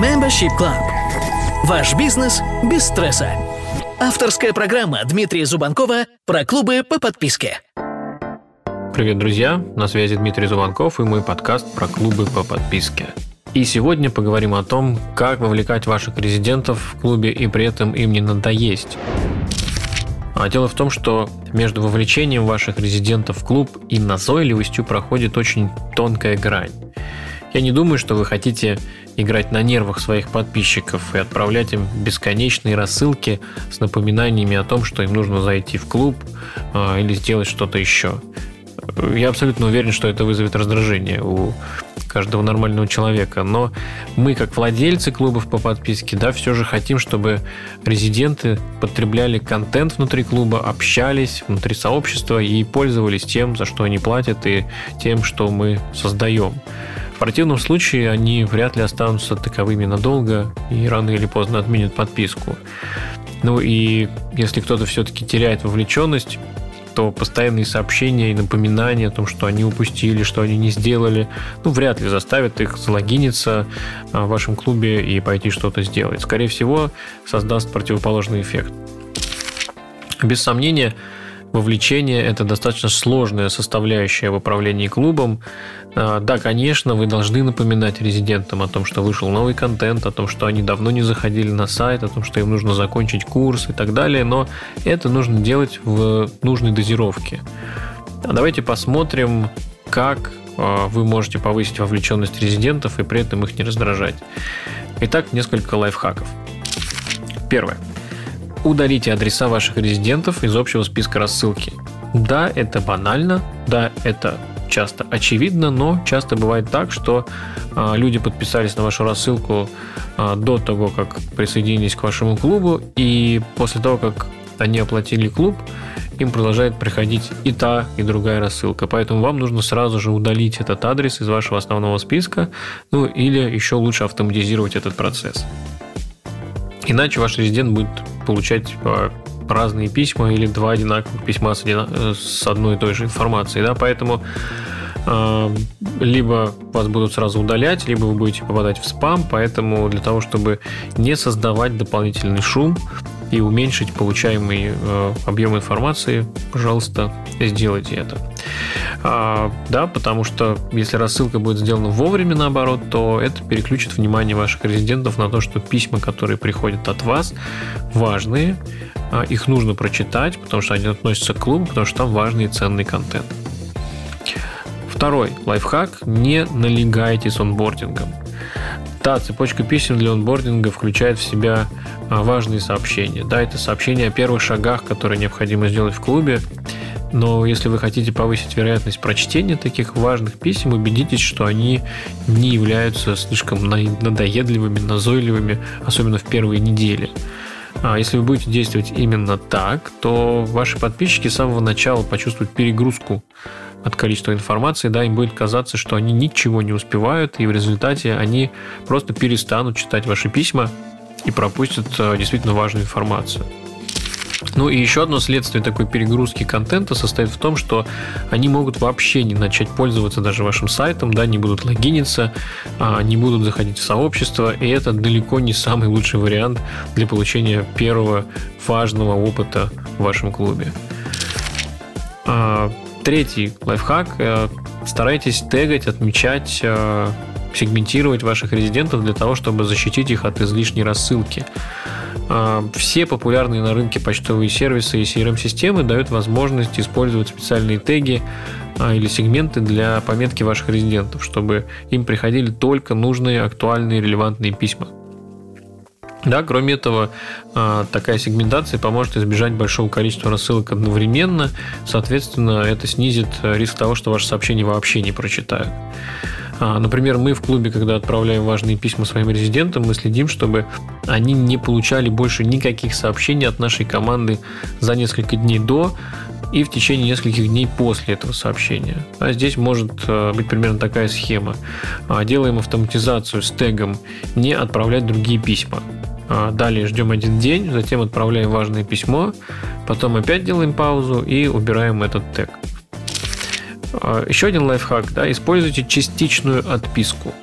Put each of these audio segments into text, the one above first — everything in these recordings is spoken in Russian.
Membership Club. Ваш бизнес без стресса. Авторская программа Дмитрия Зубанкова про клубы по подписке. Привет, друзья! На связи Дмитрий Зубанков и мой подкаст про клубы по подписке. И сегодня поговорим о том, как вовлекать ваших резидентов в клубе и при этом им не надоесть. А дело в том, что между вовлечением ваших резидентов в клуб и назойливостью проходит очень тонкая грань. Я не думаю, что вы хотите играть на нервах своих подписчиков и отправлять им бесконечные рассылки с напоминаниями о том, что им нужно зайти в клуб э, или сделать что-то еще. Я абсолютно уверен, что это вызовет раздражение у каждого нормального человека. Но мы, как владельцы клубов по подписке, да, все же хотим, чтобы резиденты потребляли контент внутри клуба, общались внутри сообщества и пользовались тем, за что они платят, и тем, что мы создаем. Противном случае они вряд ли останутся таковыми надолго и рано или поздно отменят подписку. Ну и если кто-то все-таки теряет вовлеченность, то постоянные сообщения и напоминания о том, что они упустили, что они не сделали, ну, вряд ли заставят их залогиниться а, в вашем клубе и пойти что-то сделать. Скорее всего, создаст противоположный эффект. Без сомнения, вовлечение – это достаточно сложная составляющая в управлении клубом. А, да, конечно, вы должны напоминать резидентам о том, что вышел новый контент, о том, что они давно не заходили на сайт, о том, что им нужно закончить курс и так далее, но это нужно делать в нужной дозировке. А давайте посмотрим, как а, вы можете повысить вовлеченность резидентов и при этом их не раздражать. Итак, несколько лайфхаков. Первое. Удалите адреса ваших резидентов из общего списка рассылки. Да, это банально, да, это часто очевидно, но часто бывает так, что а, люди подписались на вашу рассылку а, до того, как присоединились к вашему клубу, и после того, как они оплатили клуб, им продолжает приходить и та, и другая рассылка. Поэтому вам нужно сразу же удалить этот адрес из вашего основного списка, ну или еще лучше автоматизировать этот процесс. Иначе ваш резидент будет получать а, разные письма или два одинаковых письма с, одина... с одной и той же информацией. Да? Поэтому э, либо вас будут сразу удалять, либо вы будете попадать в спам. Поэтому для того, чтобы не создавать дополнительный шум, и уменьшить получаемый э, объем информации, пожалуйста, сделайте это. А, да, потому что если рассылка будет сделана вовремя, наоборот, то это переключит внимание ваших резидентов на то, что письма, которые приходят от вас, важные, а, их нужно прочитать, потому что они относятся к клубу, потому что там важный и ценный контент. Второй лайфхак – не налегайте с онбордингом. Да, цепочка писем для онбординга включает в себя а, важные сообщения. Да, это сообщения о первых шагах, которые необходимо сделать в клубе. Но если вы хотите повысить вероятность прочтения таких важных писем, убедитесь, что они не являются слишком надоедливыми, назойливыми, особенно в первые недели. А если вы будете действовать именно так, то ваши подписчики с самого начала почувствуют перегрузку от количества информации, да, им будет казаться, что они ничего не успевают, и в результате они просто перестанут читать ваши письма и пропустят э, действительно важную информацию. Ну и еще одно следствие такой перегрузки контента состоит в том, что они могут вообще не начать пользоваться даже вашим сайтом, да, не будут логиниться, а, не будут заходить в сообщество, и это далеко не самый лучший вариант для получения первого важного опыта в вашем клубе. А, третий лайфхак. Э, старайтесь тегать, отмечать э, сегментировать ваших резидентов для того, чтобы защитить их от излишней рассылки. А, все популярные на рынке почтовые сервисы и CRM-системы дают возможность использовать специальные теги а, или сегменты для пометки ваших резидентов, чтобы им приходили только нужные, актуальные, релевантные письма. Да, кроме этого, а, такая сегментация поможет избежать большого количества рассылок одновременно. Соответственно, это снизит риск того, что ваши сообщения вообще не прочитают. А, например, мы в клубе, когда отправляем важные письма своим резидентам, мы следим, чтобы они не получали больше никаких сообщений от нашей команды за несколько дней до и в течение нескольких дней после этого сообщения. А здесь может э, быть примерно такая схема. А, делаем автоматизацию с тегом «не отправлять другие письма». А, далее ждем один день, затем отправляем важное письмо, потом опять делаем паузу и убираем этот тег. А, еще один лайфхак, да, используйте частичную отписку.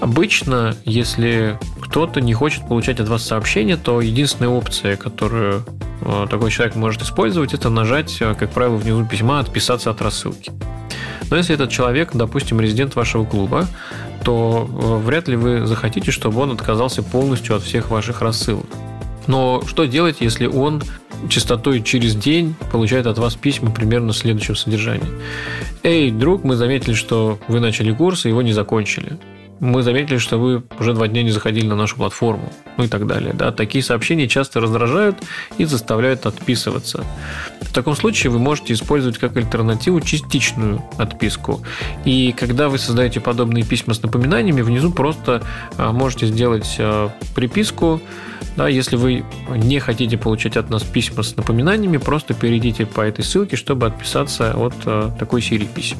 Обычно, если кто-то не хочет получать от вас сообщение, то единственная опция, которую э, такой человек может использовать, это нажать, э, как правило, внизу письма «Отписаться от рассылки». Но если этот человек, допустим, резидент вашего клуба, то э, вряд ли вы захотите, чтобы он отказался полностью от всех ваших рассылок. Но что делать, если он частотой через день получает от вас письма примерно следующего содержания? Эй, друг, мы заметили, что вы начали курс и его не закончили мы заметили, что вы уже два дня не заходили на нашу платформу, ну и так далее. Да? Такие сообщения часто раздражают и заставляют отписываться. В таком случае вы можете использовать как альтернативу частичную отписку. И когда вы создаете подобные письма с напоминаниями, внизу просто а, можете сделать а, приписку. Да, если вы не хотите получать от нас письма с напоминаниями, просто перейдите по этой ссылке, чтобы отписаться от а, такой серии писем.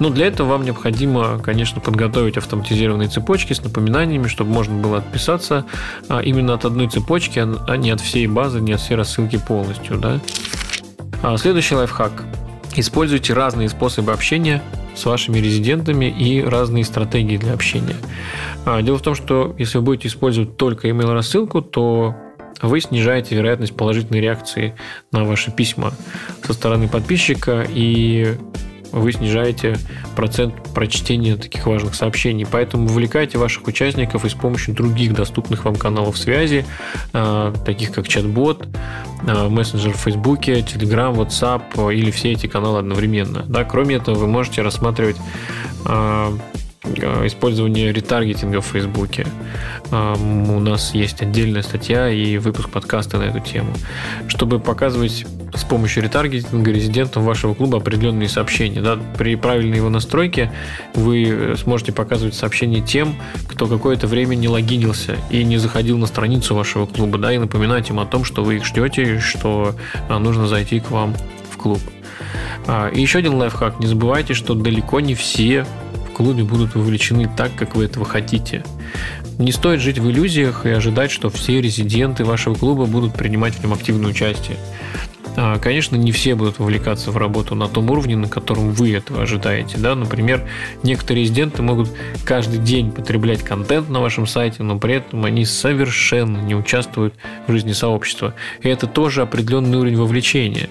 Но для этого вам необходимо, конечно, подготовить автоматизированные цепочки с напоминаниями, чтобы можно было отписаться а, именно от одной цепочки, а не от всей базы, не от всей рассылки полностью. Да? А следующий лайфхак. Используйте разные способы общения с вашими резидентами и разные стратегии для общения. А, дело в том, что если вы будете использовать только email рассылку, то вы снижаете вероятность положительной реакции на ваши письма со стороны подписчика, и вы снижаете процент прочтения таких важных сообщений. Поэтому вовлекайте ваших участников и с помощью других доступных вам каналов связи, а, таких как чат-бот, а, мессенджер в Фейсбуке, Telegram, WhatsApp или все эти каналы одновременно. Да, кроме этого, вы можете рассматривать использование ретаргетинга в Фейсбуке. У нас есть отдельная статья и выпуск подкаста на эту тему, чтобы показывать с помощью ретаргетинга резидентам вашего клуба определенные сообщения. Да? При правильной его настройке вы сможете показывать сообщения тем, кто какое-то время не логинился и не заходил на страницу вашего клуба, да, и напоминать им о том, что вы их ждете, что а, нужно зайти к вам в клуб. А, и еще один лайфхак. Не забывайте, что далеко не все в клубе будут вовлечены так, как вы этого хотите. Не стоит жить в иллюзиях и ожидать, что все резиденты вашего клуба будут принимать в нем активное участие. А, конечно, не все будут вовлекаться в работу на том уровне, на котором вы этого ожидаете. Да? Например, некоторые резиденты могут каждый день потреблять контент на вашем сайте, но при этом они совершенно не участвуют в жизни сообщества. И это тоже определенный уровень вовлечения.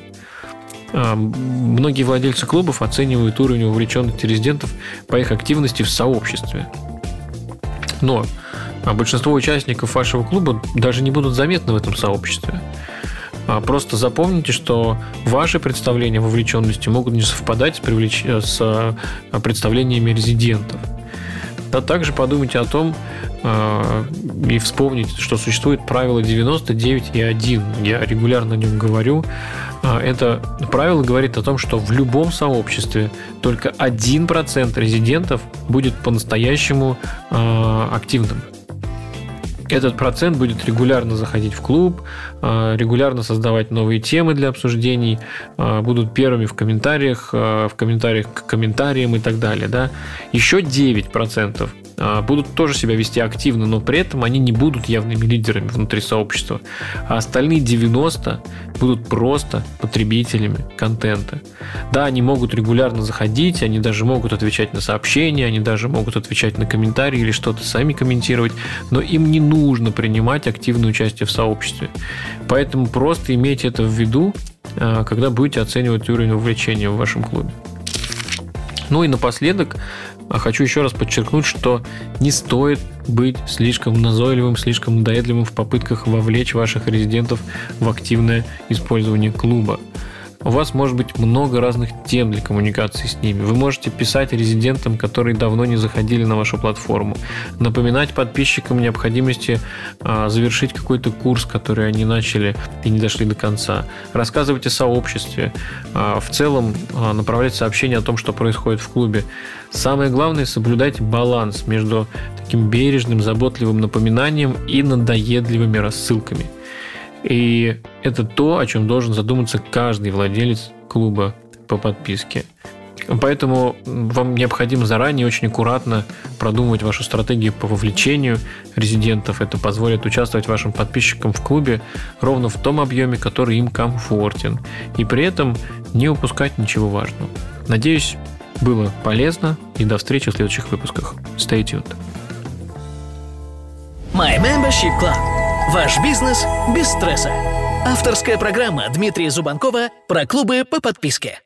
А, многие владельцы клубов оценивают уровень вовлеченности резидентов по их активности в сообществе. Но а большинство участников вашего клуба даже не будут заметны в этом сообществе. А просто запомните, что ваши представления вовлеченности могут не совпадать с, привлеч... с а, представлениями резидентов. Да, также подумайте о том э, и вспомните, что существует правило 99,1. Я регулярно о нем говорю. Это правило говорит о том, что в любом сообществе только 1% резидентов будет по-настоящему э, активным. Этот процент будет регулярно заходить в клуб, а, регулярно создавать новые темы для обсуждений, а, будут первыми в комментариях, а, в комментариях к комментариям и так далее. Да? Еще 9% а, будут тоже себя вести активно, но при этом они не будут явными лидерами внутри сообщества. А остальные 90 будут просто потребителями контента. Да, они могут регулярно заходить, они даже могут отвечать на сообщения, они даже могут отвечать на комментарии или что-то сами комментировать, но им не нужно принимать активное участие в сообществе. Поэтому просто имейте это в виду, а, когда будете оценивать уровень увлечения в вашем клубе. Ну и напоследок а хочу еще раз подчеркнуть, что не стоит быть слишком назойливым, слишком надоедливым в попытках вовлечь ваших резидентов в активное использование клуба. У вас может быть много разных тем для коммуникации с ними. Вы можете писать резидентам, которые давно не заходили на вашу платформу, напоминать подписчикам необходимости а, завершить какой-то курс, который они начали и не дошли до конца, рассказывать о сообществе, а, в целом а, направлять сообщения о том, что происходит в клубе. Самое главное соблюдать баланс между таким бережным, заботливым напоминанием и надоедливыми рассылками – и это то, о чем должен задуматься каждый владелец клуба по подписке. Поэтому вам необходимо заранее очень аккуратно продумывать вашу стратегию по вовлечению резидентов. Это позволит участвовать вашим подписчикам в клубе ровно в том объеме, который им комфортен. И при этом не упускать ничего важного. Надеюсь, было полезно. И до встречи в следующих выпусках. Stay tuned. My Membership Club. Ваш бизнес без стресса. Авторская программа Дмитрия Зубанкова про клубы по подписке.